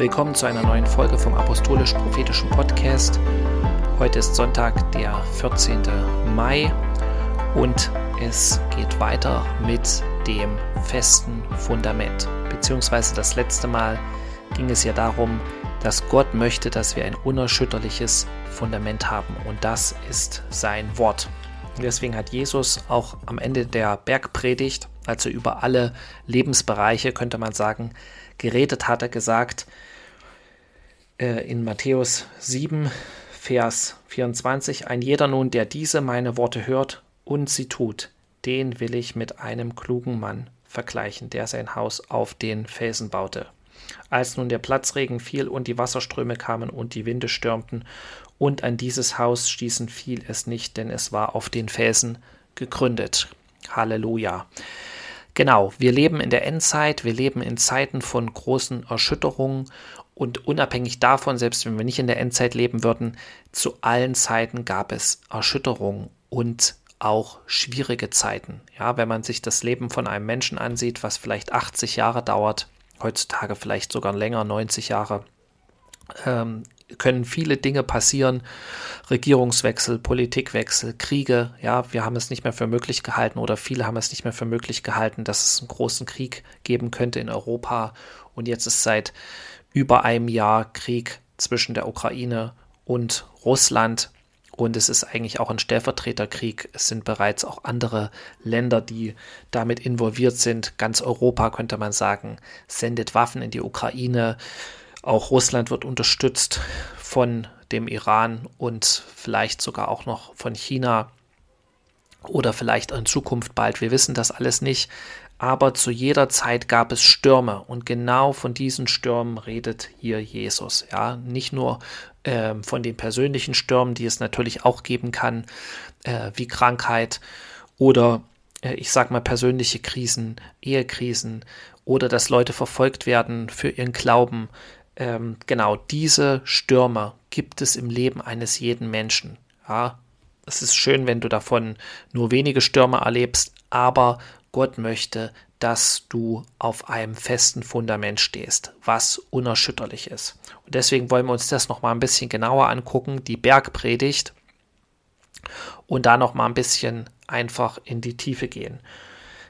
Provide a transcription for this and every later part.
Willkommen zu einer neuen Folge vom Apostolisch-Prophetischen Podcast. Heute ist Sonntag, der 14. Mai und es geht weiter mit dem festen Fundament. Beziehungsweise das letzte Mal ging es ja darum, dass Gott möchte, dass wir ein unerschütterliches Fundament haben und das ist sein Wort. Deswegen hat Jesus auch am Ende der Bergpredigt, also über alle Lebensbereiche, könnte man sagen, geredet hat, er gesagt, äh, in Matthäus 7, Vers 24, ein jeder nun, der diese meine Worte hört und sie tut, den will ich mit einem klugen Mann vergleichen, der sein Haus auf den Felsen baute. Als nun der Platzregen fiel und die Wasserströme kamen und die Winde stürmten, und an dieses Haus stießen, fiel es nicht, denn es war auf den Felsen gegründet. Halleluja. Genau, wir leben in der Endzeit, wir leben in Zeiten von großen Erschütterungen und unabhängig davon, selbst wenn wir nicht in der Endzeit leben würden, zu allen Zeiten gab es Erschütterungen und auch schwierige Zeiten. Ja, wenn man sich das Leben von einem Menschen ansieht, was vielleicht 80 Jahre dauert, heutzutage vielleicht sogar länger, 90 Jahre, ähm, können viele Dinge passieren. Regierungswechsel, Politikwechsel, Kriege. Ja, wir haben es nicht mehr für möglich gehalten oder viele haben es nicht mehr für möglich gehalten, dass es einen großen Krieg geben könnte in Europa. Und jetzt ist seit über einem Jahr Krieg zwischen der Ukraine und Russland. Und es ist eigentlich auch ein Stellvertreterkrieg. Es sind bereits auch andere Länder, die damit involviert sind. Ganz Europa, könnte man sagen, sendet Waffen in die Ukraine. Auch Russland wird unterstützt von dem Iran und vielleicht sogar auch noch von China oder vielleicht in Zukunft bald. Wir wissen das alles nicht aber zu jeder Zeit gab es Stürme und genau von diesen Stürmen redet hier Jesus. Ja, nicht nur äh, von den persönlichen Stürmen, die es natürlich auch geben kann, äh, wie Krankheit oder äh, ich sag mal persönliche Krisen, Ehekrisen oder dass Leute verfolgt werden für ihren Glauben. Ähm, genau diese Stürme gibt es im Leben eines jeden Menschen. Ja, es ist schön, wenn du davon nur wenige Stürme erlebst, aber Gott möchte, dass du auf einem festen Fundament stehst, was unerschütterlich ist. Und deswegen wollen wir uns das noch mal ein bisschen genauer angucken, die Bergpredigt, und da noch mal ein bisschen einfach in die Tiefe gehen.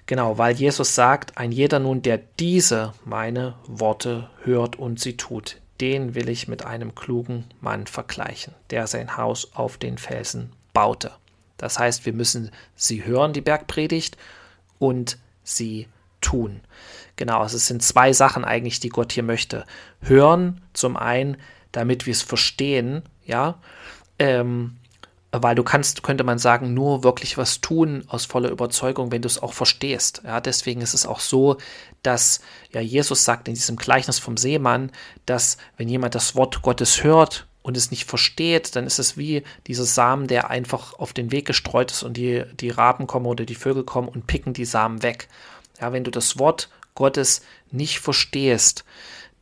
Genau, weil Jesus sagt, ein jeder nun, der diese meine Worte hört und sie tut, den will ich mit einem klugen Mann vergleichen, der sein Haus auf den Felsen baute. Das heißt, wir müssen sie hören, die Bergpredigt, und sie tun. Genau, also es sind zwei Sachen eigentlich, die Gott hier möchte. Hören zum einen, damit wir es verstehen, ja, ähm, weil du kannst, könnte man sagen, nur wirklich was tun aus voller Überzeugung, wenn du es auch verstehst. Ja, deswegen ist es auch so, dass ja Jesus sagt in diesem Gleichnis vom Seemann, dass wenn jemand das Wort Gottes hört und es nicht versteht, dann ist es wie dieser Samen, der einfach auf den Weg gestreut ist und die, die Raben kommen oder die Vögel kommen und picken die Samen weg. Ja, wenn du das Wort Gottes nicht verstehst,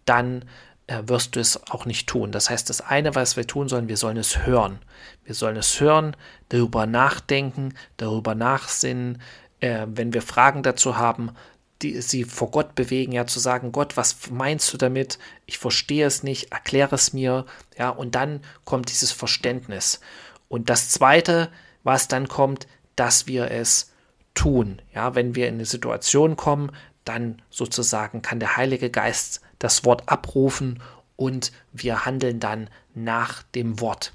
dann äh, wirst du es auch nicht tun. Das heißt, das eine, was wir tun sollen, wir sollen es hören. Wir sollen es hören, darüber nachdenken, darüber nachsinnen. Äh, wenn wir Fragen dazu haben, die sie vor Gott bewegen, ja, zu sagen, Gott, was meinst du damit? Ich verstehe es nicht, erkläre es mir, ja, und dann kommt dieses Verständnis. Und das zweite, was dann kommt, dass wir es tun. Ja, wenn wir in eine Situation kommen, dann sozusagen kann der Heilige Geist das Wort abrufen und wir handeln dann nach dem Wort.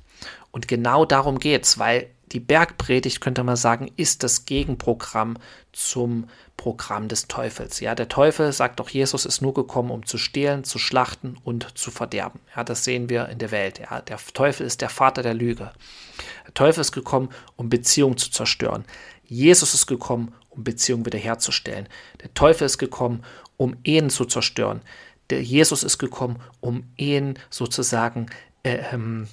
Und genau darum geht es, weil die Bergpredigt, könnte man sagen, ist das Gegenprogramm zum Programm des Teufels. Ja, der Teufel, sagt doch Jesus, ist nur gekommen, um zu stehlen, zu schlachten und zu verderben. Ja, das sehen wir in der Welt. Ja, der Teufel ist der Vater der Lüge. Der Teufel ist gekommen, um Beziehungen zu zerstören. Jesus ist gekommen, um Beziehungen wiederherzustellen. Der Teufel ist gekommen, um Ehen zu zerstören. Der Jesus ist gekommen, um Ehen sozusagen äh, ähm,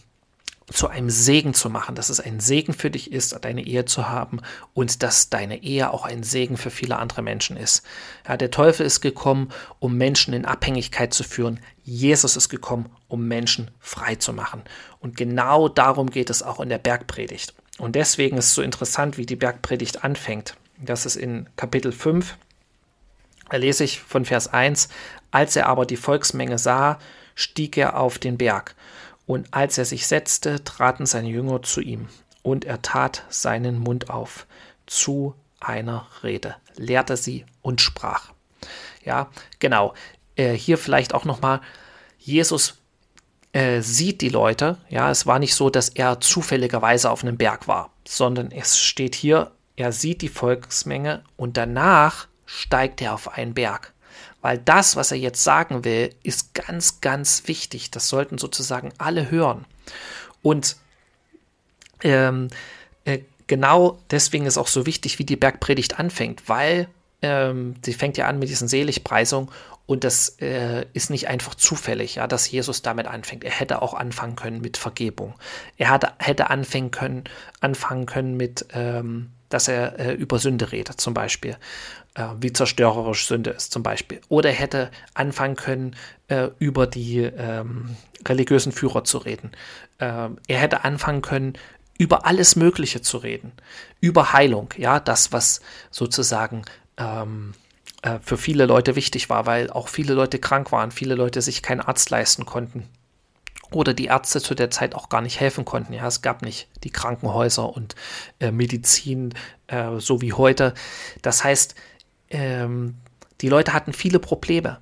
zu einem Segen zu machen, dass es ein Segen für dich ist, deine Ehe zu haben und dass deine Ehe auch ein Segen für viele andere Menschen ist. Ja, der Teufel ist gekommen, um Menschen in Abhängigkeit zu führen. Jesus ist gekommen, um Menschen frei zu machen. Und genau darum geht es auch in der Bergpredigt. Und deswegen ist es so interessant, wie die Bergpredigt anfängt. Das ist in Kapitel 5. Da lese ich von Vers 1. Als er aber die Volksmenge sah, stieg er auf den Berg. Und als er sich setzte, traten seine Jünger zu ihm. Und er tat seinen Mund auf zu einer Rede, lehrte sie und sprach. Ja, genau. Äh, hier vielleicht auch nochmal, Jesus äh, sieht die Leute. Ja, es war nicht so, dass er zufälligerweise auf einem Berg war, sondern es steht hier, er sieht die Volksmenge und danach steigt er auf einen Berg. Weil das, was er jetzt sagen will, ist ganz, ganz wichtig. Das sollten sozusagen alle hören. Und ähm, äh, genau deswegen ist auch so wichtig, wie die Bergpredigt anfängt, weil ähm, sie fängt ja an mit diesen Seligpreisungen und das äh, ist nicht einfach zufällig, ja, dass Jesus damit anfängt. Er hätte auch anfangen können mit Vergebung. Er hatte, hätte anfangen können, anfangen können mit, ähm, dass er äh, über Sünde redet, zum Beispiel, äh, wie zerstörerisch Sünde ist, zum Beispiel. Oder er hätte anfangen können, äh, über die ähm, religiösen Führer zu reden. Ähm, er hätte anfangen können, über alles Mögliche zu reden, über Heilung, ja, das, was sozusagen ähm, äh, für viele Leute wichtig war, weil auch viele Leute krank waren, viele Leute sich keinen Arzt leisten konnten oder die Ärzte zu der Zeit auch gar nicht helfen konnten. Ja, es gab nicht die Krankenhäuser und äh, Medizin äh, so wie heute. Das heißt, ähm, die Leute hatten viele Probleme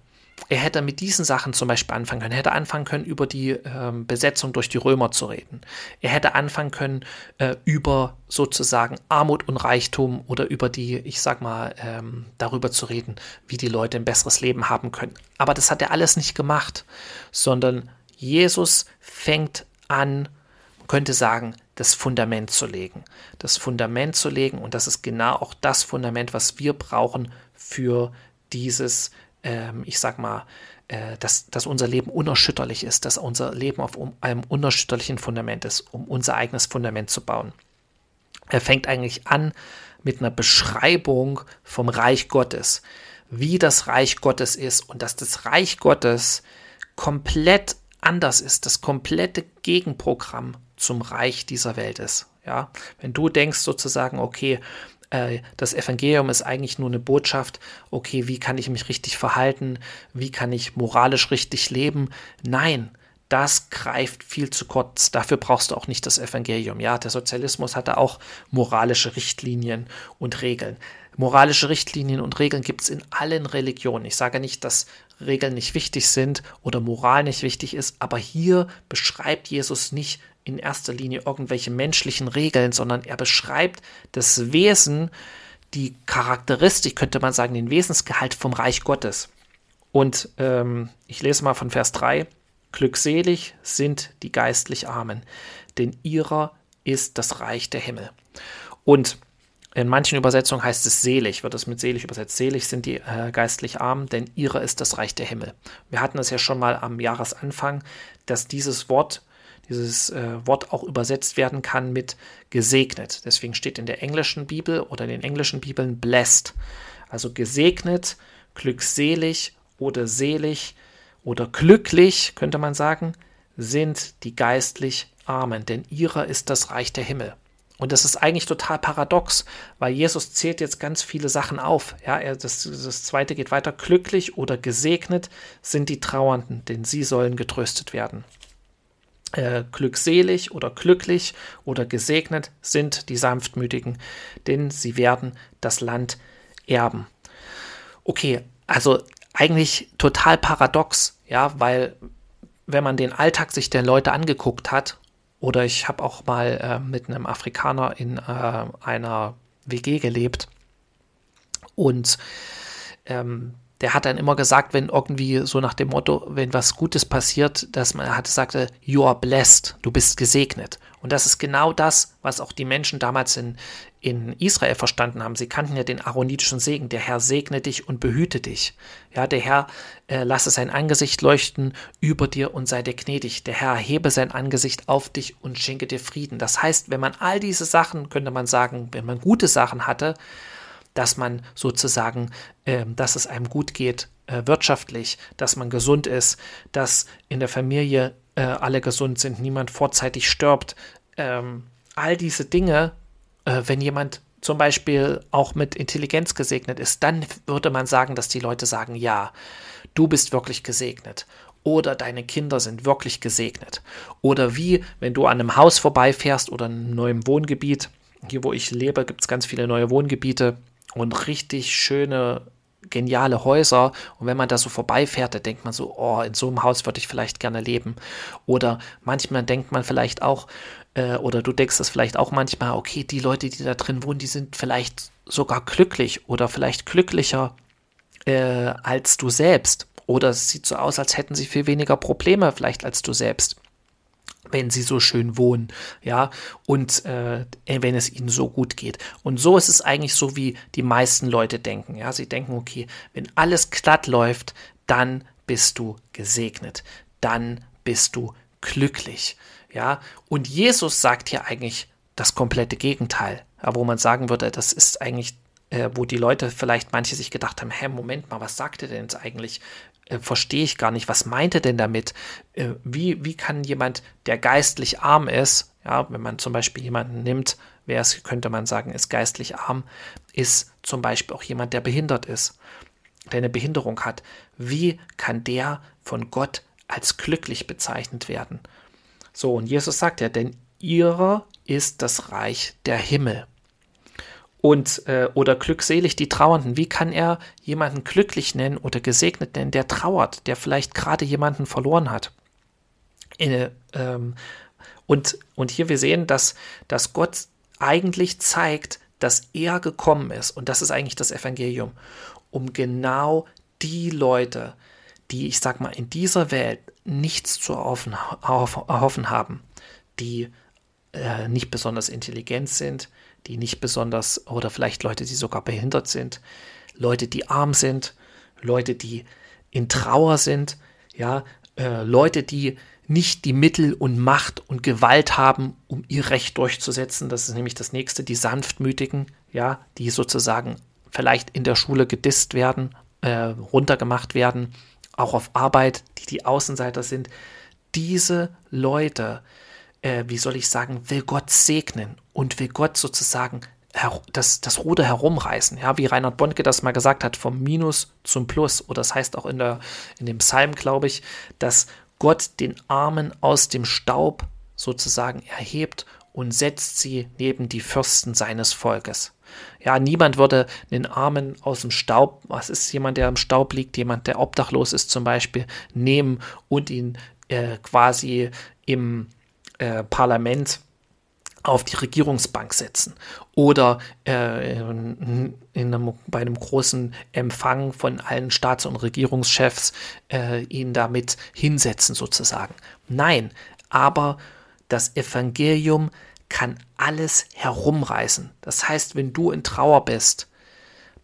er hätte mit diesen Sachen zum Beispiel anfangen können. Er hätte anfangen können, über die ähm, Besetzung durch die Römer zu reden. Er hätte anfangen können, äh, über sozusagen Armut und Reichtum oder über die, ich sag mal, ähm, darüber zu reden, wie die Leute ein besseres Leben haben können. Aber das hat er alles nicht gemacht, sondern Jesus fängt an, könnte sagen, das Fundament zu legen. Das Fundament zu legen und das ist genau auch das Fundament, was wir brauchen für dieses ähm, ich sag mal, äh, dass, dass unser Leben unerschütterlich ist, dass unser Leben auf um, einem unerschütterlichen Fundament ist, um unser eigenes Fundament zu bauen. Er fängt eigentlich an mit einer Beschreibung vom Reich Gottes, wie das Reich Gottes ist und dass das Reich Gottes komplett anders ist, das komplette Gegenprogramm zum Reich dieser Welt ist. Ja, wenn du denkst sozusagen, okay, äh, das Evangelium ist eigentlich nur eine Botschaft, okay, wie kann ich mich richtig verhalten, wie kann ich moralisch richtig leben. Nein, das greift viel zu kurz. Dafür brauchst du auch nicht das Evangelium. Ja, der Sozialismus hatte auch moralische Richtlinien und Regeln. Moralische Richtlinien und Regeln gibt es in allen Religionen. Ich sage nicht, dass Regeln nicht wichtig sind oder Moral nicht wichtig ist, aber hier beschreibt Jesus nicht in erster Linie irgendwelche menschlichen Regeln, sondern er beschreibt das Wesen, die Charakteristik, könnte man sagen, den Wesensgehalt vom Reich Gottes. Und ähm, ich lese mal von Vers 3. Glückselig sind die geistlich Armen, denn ihrer ist das Reich der Himmel. Und in manchen Übersetzungen heißt es selig, wird es mit selig übersetzt. Selig sind die äh, geistlich Armen, denn ihrer ist das Reich der Himmel. Wir hatten es ja schon mal am Jahresanfang, dass dieses Wort dieses äh, Wort auch übersetzt werden kann mit gesegnet. Deswegen steht in der englischen Bibel oder in den englischen Bibeln blessed. Also gesegnet, glückselig oder selig oder glücklich, könnte man sagen, sind die geistlich Armen, denn ihrer ist das Reich der Himmel. Und das ist eigentlich total paradox, weil Jesus zählt jetzt ganz viele Sachen auf. Ja, er, das, das zweite geht weiter. Glücklich oder gesegnet sind die Trauernden, denn sie sollen getröstet werden äh, glückselig oder glücklich oder gesegnet sind die Sanftmütigen, denn sie werden das Land erben. Okay, also eigentlich total paradox, ja, weil wenn man den Alltag sich der Leute angeguckt hat, oder ich habe auch mal äh, mit einem Afrikaner in äh, einer WG gelebt und ähm, der hat dann immer gesagt, wenn irgendwie so nach dem Motto, wenn was Gutes passiert, dass man hat sagte, you are blessed, du bist gesegnet. Und das ist genau das, was auch die Menschen damals in, in Israel verstanden haben. Sie kannten ja den aaronitischen Segen. Der Herr segne dich und behüte dich. Ja, der Herr äh, lasse sein Angesicht leuchten über dir und sei dir gnädig. Der Herr hebe sein Angesicht auf dich und schenke dir Frieden. Das heißt, wenn man all diese Sachen, könnte man sagen, wenn man gute Sachen hatte, dass man sozusagen, äh, dass es einem gut geht äh, wirtschaftlich, dass man gesund ist, dass in der Familie äh, alle gesund sind, niemand vorzeitig stirbt. Ähm, all diese Dinge, äh, wenn jemand zum Beispiel auch mit Intelligenz gesegnet ist, dann würde man sagen, dass die Leute sagen, ja, du bist wirklich gesegnet. Oder deine Kinder sind wirklich gesegnet. Oder wie, wenn du an einem Haus vorbeifährst oder in einem neuen Wohngebiet. Hier, wo ich lebe, gibt es ganz viele neue Wohngebiete und richtig schöne geniale Häuser und wenn man da so vorbeifährt, da denkt man so, oh, in so einem Haus würde ich vielleicht gerne leben. Oder manchmal denkt man vielleicht auch, äh, oder du denkst das vielleicht auch manchmal, okay, die Leute, die da drin wohnen, die sind vielleicht sogar glücklich oder vielleicht glücklicher äh, als du selbst. Oder es sieht so aus, als hätten sie viel weniger Probleme vielleicht als du selbst wenn sie so schön wohnen, ja, und äh, wenn es ihnen so gut geht. Und so ist es eigentlich so, wie die meisten Leute denken, ja. Sie denken, okay, wenn alles glatt läuft, dann bist du gesegnet, dann bist du glücklich, ja. Und Jesus sagt hier eigentlich das komplette Gegenteil, ja, wo man sagen würde, das ist eigentlich äh, wo die Leute vielleicht manche sich gedacht haben, hä, Moment mal, was sagt er denn jetzt eigentlich? Äh, verstehe ich gar nicht, was meint er denn damit? Äh, wie, wie kann jemand, der geistlich arm ist, ja, wenn man zum Beispiel jemanden nimmt, wer es, könnte man sagen, ist geistlich arm, ist zum Beispiel auch jemand, der behindert ist, der eine Behinderung hat. Wie kann der von Gott als glücklich bezeichnet werden? So, und Jesus sagt ja, denn ihrer ist das Reich der Himmel und äh, oder glückselig die Trauernden. Wie kann er jemanden glücklich nennen oder gesegnet nennen, der trauert, der vielleicht gerade jemanden verloren hat? In, ähm, und, und hier wir sehen, dass, dass Gott eigentlich zeigt, dass er gekommen ist, und das ist eigentlich das Evangelium, um genau die Leute, die, ich sag mal, in dieser Welt nichts zu erhoffen, erhoffen haben, die äh, nicht besonders intelligent sind, die nicht besonders, oder vielleicht Leute, die sogar behindert sind, Leute, die arm sind, Leute, die in Trauer sind, ja, äh, Leute, die nicht die Mittel und Macht und Gewalt haben, um ihr Recht durchzusetzen. Das ist nämlich das nächste, die Sanftmütigen, ja, die sozusagen vielleicht in der Schule gedisst werden, äh, runtergemacht werden, auch auf Arbeit, die die Außenseiter sind. Diese Leute, äh, wie soll ich sagen, will Gott segnen und will Gott sozusagen das, das Ruder herumreißen. Ja, wie Reinhard Bonke das mal gesagt hat, vom Minus zum Plus. Oder das heißt auch in, der, in dem Psalm, glaube ich, dass Gott den Armen aus dem Staub sozusagen erhebt und setzt sie neben die Fürsten seines Volkes. Ja, niemand würde den Armen aus dem Staub, was ist jemand, der im Staub liegt, jemand, der obdachlos ist zum Beispiel, nehmen und ihn äh, quasi im äh, Parlament auf die Regierungsbank setzen oder äh, in, in einem, bei einem großen Empfang von allen Staats- und Regierungschefs äh, ihn damit hinsetzen sozusagen. Nein, aber das Evangelium kann alles herumreißen. Das heißt, wenn du in Trauer bist,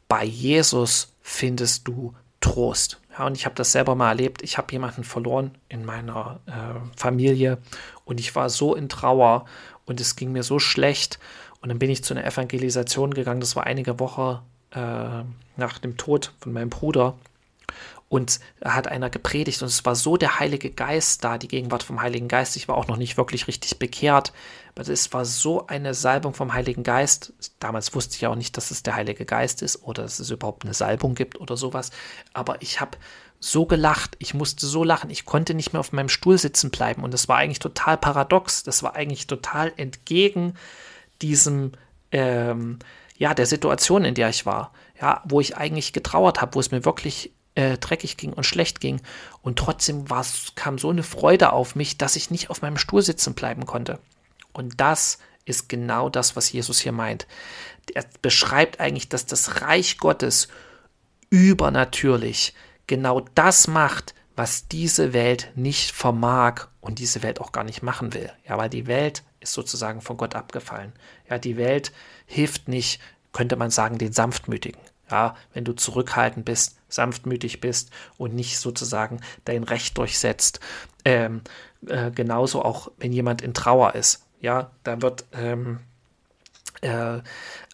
bei Jesus findest du Trost. Ja, und ich habe das selber mal erlebt. Ich habe jemanden verloren in meiner äh, Familie und ich war so in Trauer und es ging mir so schlecht. Und dann bin ich zu einer Evangelisation gegangen. Das war einige Wochen äh, nach dem Tod von meinem Bruder. Und da hat einer gepredigt und es war so der Heilige Geist da, die Gegenwart vom Heiligen Geist. Ich war auch noch nicht wirklich richtig bekehrt, aber es war so eine Salbung vom Heiligen Geist. Damals wusste ich auch nicht, dass es der Heilige Geist ist oder dass es überhaupt eine Salbung gibt oder sowas. Aber ich habe so gelacht, ich musste so lachen, ich konnte nicht mehr auf meinem Stuhl sitzen bleiben und das war eigentlich total paradox. Das war eigentlich total entgegen diesem, ähm, ja, der Situation, in der ich war. Ja, wo ich eigentlich getrauert habe, wo es mir wirklich äh, dreckig ging und schlecht ging. Und trotzdem kam so eine Freude auf mich, dass ich nicht auf meinem Stuhl sitzen bleiben konnte. Und das ist genau das, was Jesus hier meint. Er beschreibt eigentlich, dass das Reich Gottes übernatürlich genau das macht, was diese Welt nicht vermag und diese Welt auch gar nicht machen will. Ja, weil die Welt ist sozusagen von Gott abgefallen. Ja, die Welt hilft nicht, könnte man sagen, den Sanftmütigen. Ja, wenn du zurückhaltend bist, sanftmütig bist und nicht sozusagen dein Recht durchsetzt. Ähm, äh, genauso auch, wenn jemand in Trauer ist. Ja, da wird, ähm, äh,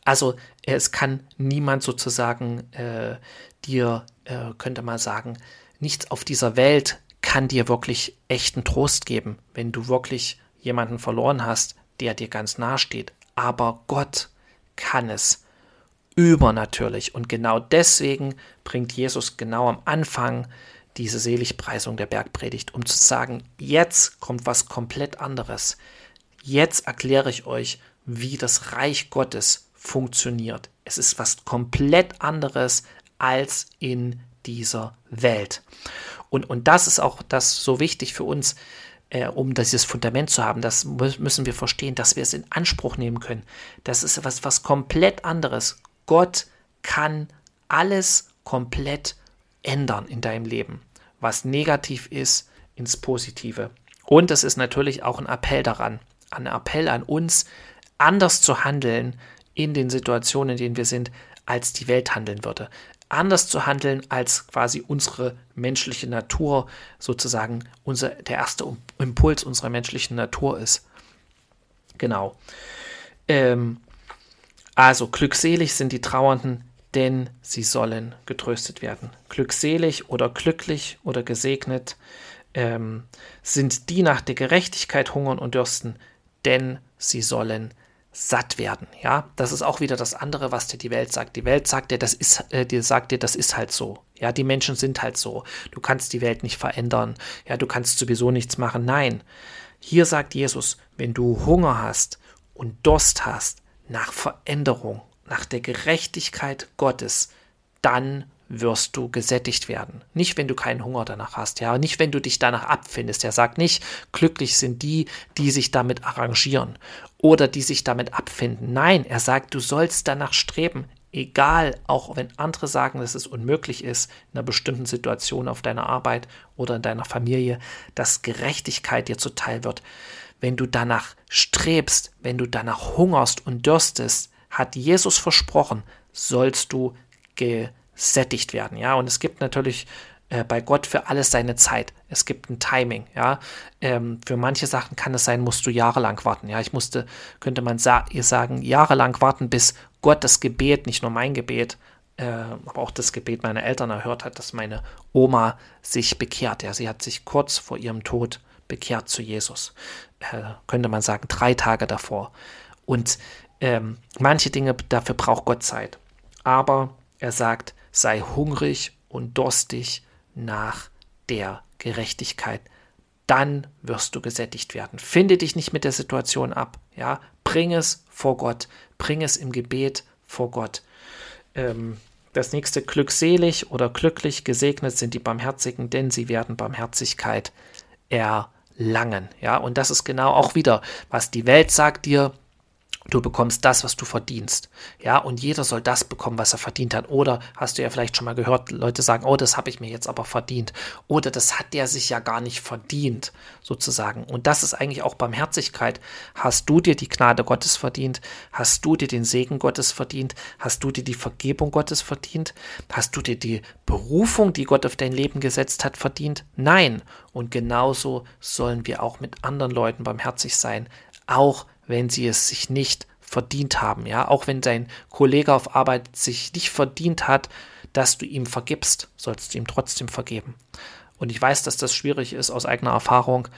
also es kann niemand sozusagen äh, dir, äh, könnte man sagen, nichts auf dieser Welt kann dir wirklich echten Trost geben, wenn du wirklich jemanden verloren hast, der dir ganz nahe steht. Aber Gott kann es übernatürlich. Und genau deswegen bringt Jesus genau am Anfang diese Seligpreisung der Bergpredigt, um zu sagen, jetzt kommt was komplett anderes. Jetzt erkläre ich euch, wie das Reich Gottes funktioniert. Es ist was komplett anderes als in dieser Welt. Und, und das ist auch das so wichtig für uns, äh, um dieses Fundament zu haben. Das müssen wir verstehen, dass wir es in Anspruch nehmen können. Das ist was, was komplett anderes. Gott kann alles komplett ändern in deinem Leben, was negativ ist, ins Positive. Und es ist natürlich auch ein Appell daran, ein Appell an uns, anders zu handeln in den Situationen, in denen wir sind, als die Welt handeln würde. Anders zu handeln, als quasi unsere menschliche Natur sozusagen unser, der erste Impuls unserer menschlichen Natur ist. Genau. Ähm, also glückselig sind die Trauernden, denn sie sollen getröstet werden. Glückselig oder glücklich oder gesegnet ähm, sind die nach der Gerechtigkeit hungern und dürsten, denn sie sollen satt werden. Ja, das ist auch wieder das andere, was dir die Welt sagt. Die Welt sagt dir, das ist, äh, dir sagt dir, das ist halt so. Ja, die Menschen sind halt so. Du kannst die Welt nicht verändern. Ja, du kannst sowieso nichts machen. Nein. Hier sagt Jesus, wenn du Hunger hast und Durst hast nach Veränderung, nach der Gerechtigkeit Gottes, dann wirst du gesättigt werden. Nicht, wenn du keinen Hunger danach hast, ja, nicht, wenn du dich danach abfindest. Er sagt nicht, glücklich sind die, die sich damit arrangieren oder die sich damit abfinden. Nein, er sagt, du sollst danach streben, egal, auch wenn andere sagen, dass es unmöglich ist, in einer bestimmten Situation auf deiner Arbeit oder in deiner Familie, dass Gerechtigkeit dir zuteil wird. Wenn du danach strebst, wenn du danach hungerst und dürstest, hat Jesus versprochen, sollst du gesättigt werden. Ja, und es gibt natürlich äh, bei Gott für alles seine Zeit. Es gibt ein Timing. Ja, ähm, für manche Sachen kann es sein, musst du jahrelang warten. Ja, ich musste, könnte man sa sagen, jahrelang warten, bis Gott das Gebet, nicht nur mein Gebet, äh, aber auch das Gebet meiner Eltern erhört hat, dass meine Oma sich bekehrt. Ja, sie hat sich kurz vor ihrem Tod bekehrt zu Jesus. Äh, könnte man sagen, drei Tage davor. Und ähm, manche Dinge, dafür braucht Gott Zeit. Aber er sagt, sei hungrig und durstig nach der Gerechtigkeit. Dann wirst du gesättigt werden. Finde dich nicht mit der Situation ab. Ja, bring es vor Gott, bring es im Gebet vor Gott. Ähm, das nächste glückselig oder glücklich gesegnet sind die Barmherzigen, denn sie werden Barmherzigkeit erlangen. Ja, und das ist genau auch wieder, was die Welt sagt dir, Du bekommst das, was du verdienst. Ja, und jeder soll das bekommen, was er verdient hat. Oder hast du ja vielleicht schon mal gehört, Leute sagen, oh, das habe ich mir jetzt aber verdient. Oder das hat der sich ja gar nicht verdient, sozusagen. Und das ist eigentlich auch Barmherzigkeit. Hast du dir die Gnade Gottes verdient? Hast du dir den Segen Gottes verdient? Hast du dir die Vergebung Gottes verdient? Hast du dir die Berufung, die Gott auf dein Leben gesetzt hat, verdient? Nein. Und genauso sollen wir auch mit anderen Leuten barmherzig sein. Auch wenn sie es sich nicht verdient haben. Ja, auch wenn dein Kollege auf Arbeit sich nicht verdient hat, dass du ihm vergibst, sollst du ihm trotzdem vergeben. Und ich weiß, dass das schwierig ist aus eigener Erfahrung.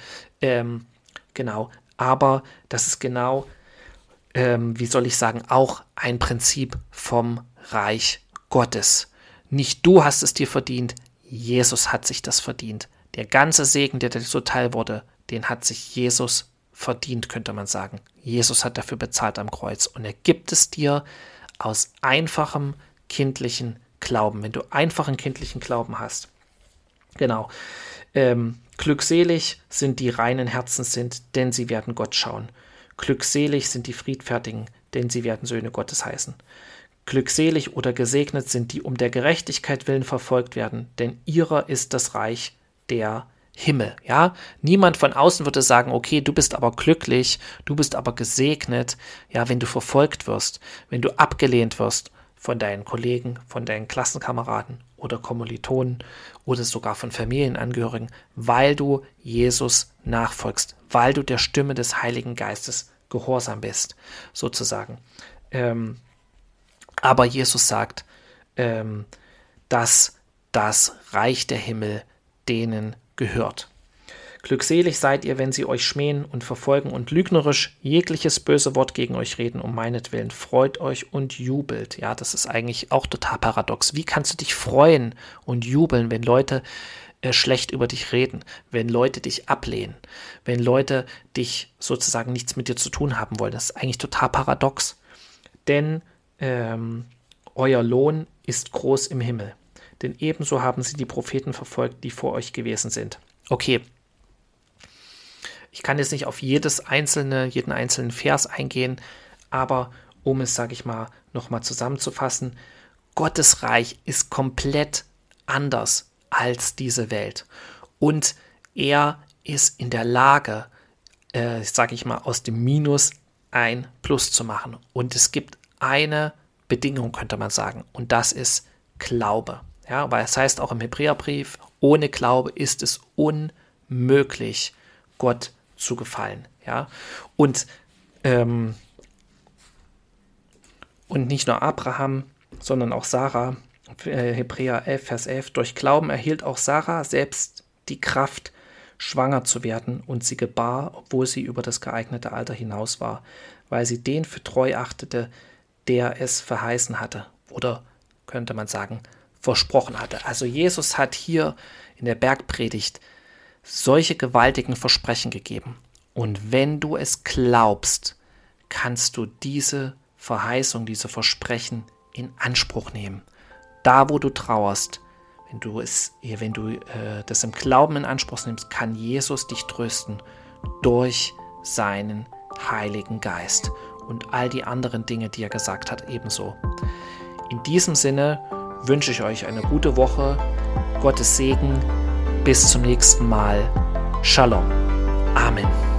Ähm, genau. Aber das ist genau, ähm, wie soll ich sagen, auch ein Prinzip vom Reich Gottes. Nicht du hast es dir verdient, Jesus hat sich das verdient. Der ganze Segen, der dir zuteil wurde, den hat sich Jesus verdient, könnte man sagen. Jesus hat dafür bezahlt am Kreuz und er gibt es dir aus einfachem kindlichen Glauben, wenn du einfachen kindlichen Glauben hast. Genau. Ähm, glückselig sind die reinen Herzen sind, denn sie werden Gott schauen. Glückselig sind die Friedfertigen, denn sie werden Söhne Gottes heißen. Glückselig oder gesegnet sind die um der Gerechtigkeit willen verfolgt werden, denn ihrer ist das Reich der Himmel, ja? Niemand von außen würde sagen, okay, du bist aber glücklich, du bist aber gesegnet, ja, wenn du verfolgt wirst, wenn du abgelehnt wirst von deinen Kollegen, von deinen Klassenkameraden oder Kommilitonen oder sogar von Familienangehörigen, weil du Jesus nachfolgst, weil du der Stimme des Heiligen Geistes gehorsam bist, sozusagen. Ähm, aber Jesus sagt, ähm, dass das Reich der Himmel denen gehört. Glückselig seid ihr, wenn sie euch schmähen und verfolgen und lügnerisch jegliches böse Wort gegen euch reden, um meinetwillen. Freut euch und jubelt. Ja, das ist eigentlich auch total paradox. Wie kannst du dich freuen und jubeln, wenn Leute äh, schlecht über dich reden, wenn Leute dich ablehnen, wenn Leute dich sozusagen nichts mit dir zu tun haben wollen? Das ist eigentlich total paradox. Denn ähm, euer Lohn ist groß im Himmel. Denn ebenso haben sie die Propheten verfolgt, die vor euch gewesen sind. Okay, ich kann jetzt nicht auf jedes einzelne, jeden einzelnen Vers eingehen, aber um es, sage ich mal, nochmal zusammenzufassen, Gottes Reich ist komplett anders als diese Welt. Und er ist in der Lage, äh, sage ich mal, aus dem Minus ein Plus zu machen. Und es gibt eine Bedingung, könnte man sagen, und das ist Glaube. Ja, weil es heißt auch im Hebräerbrief, ohne Glaube ist es unmöglich, Gott zu gefallen. Ja? Und, ähm, und nicht nur Abraham, sondern auch Sarah, äh, Hebräer 11, Vers 11, durch Glauben erhielt auch Sarah selbst die Kraft, schwanger zu werden, und sie gebar, obwohl sie über das geeignete Alter hinaus war, weil sie den für treu achtete, der es verheißen hatte, oder könnte man sagen, versprochen hatte. Also Jesus hat hier in der Bergpredigt solche gewaltigen Versprechen gegeben. Und wenn du es glaubst, kannst du diese Verheißung, diese Versprechen in Anspruch nehmen. Da, wo du trauerst, wenn du es, wenn du äh, das im Glauben in Anspruch nimmst, kann Jesus dich trösten durch seinen Heiligen Geist und all die anderen Dinge, die er gesagt hat, ebenso. In diesem Sinne wünsche ich euch eine gute Woche, Gottes Segen bis zum nächsten Mal. Shalom. Amen.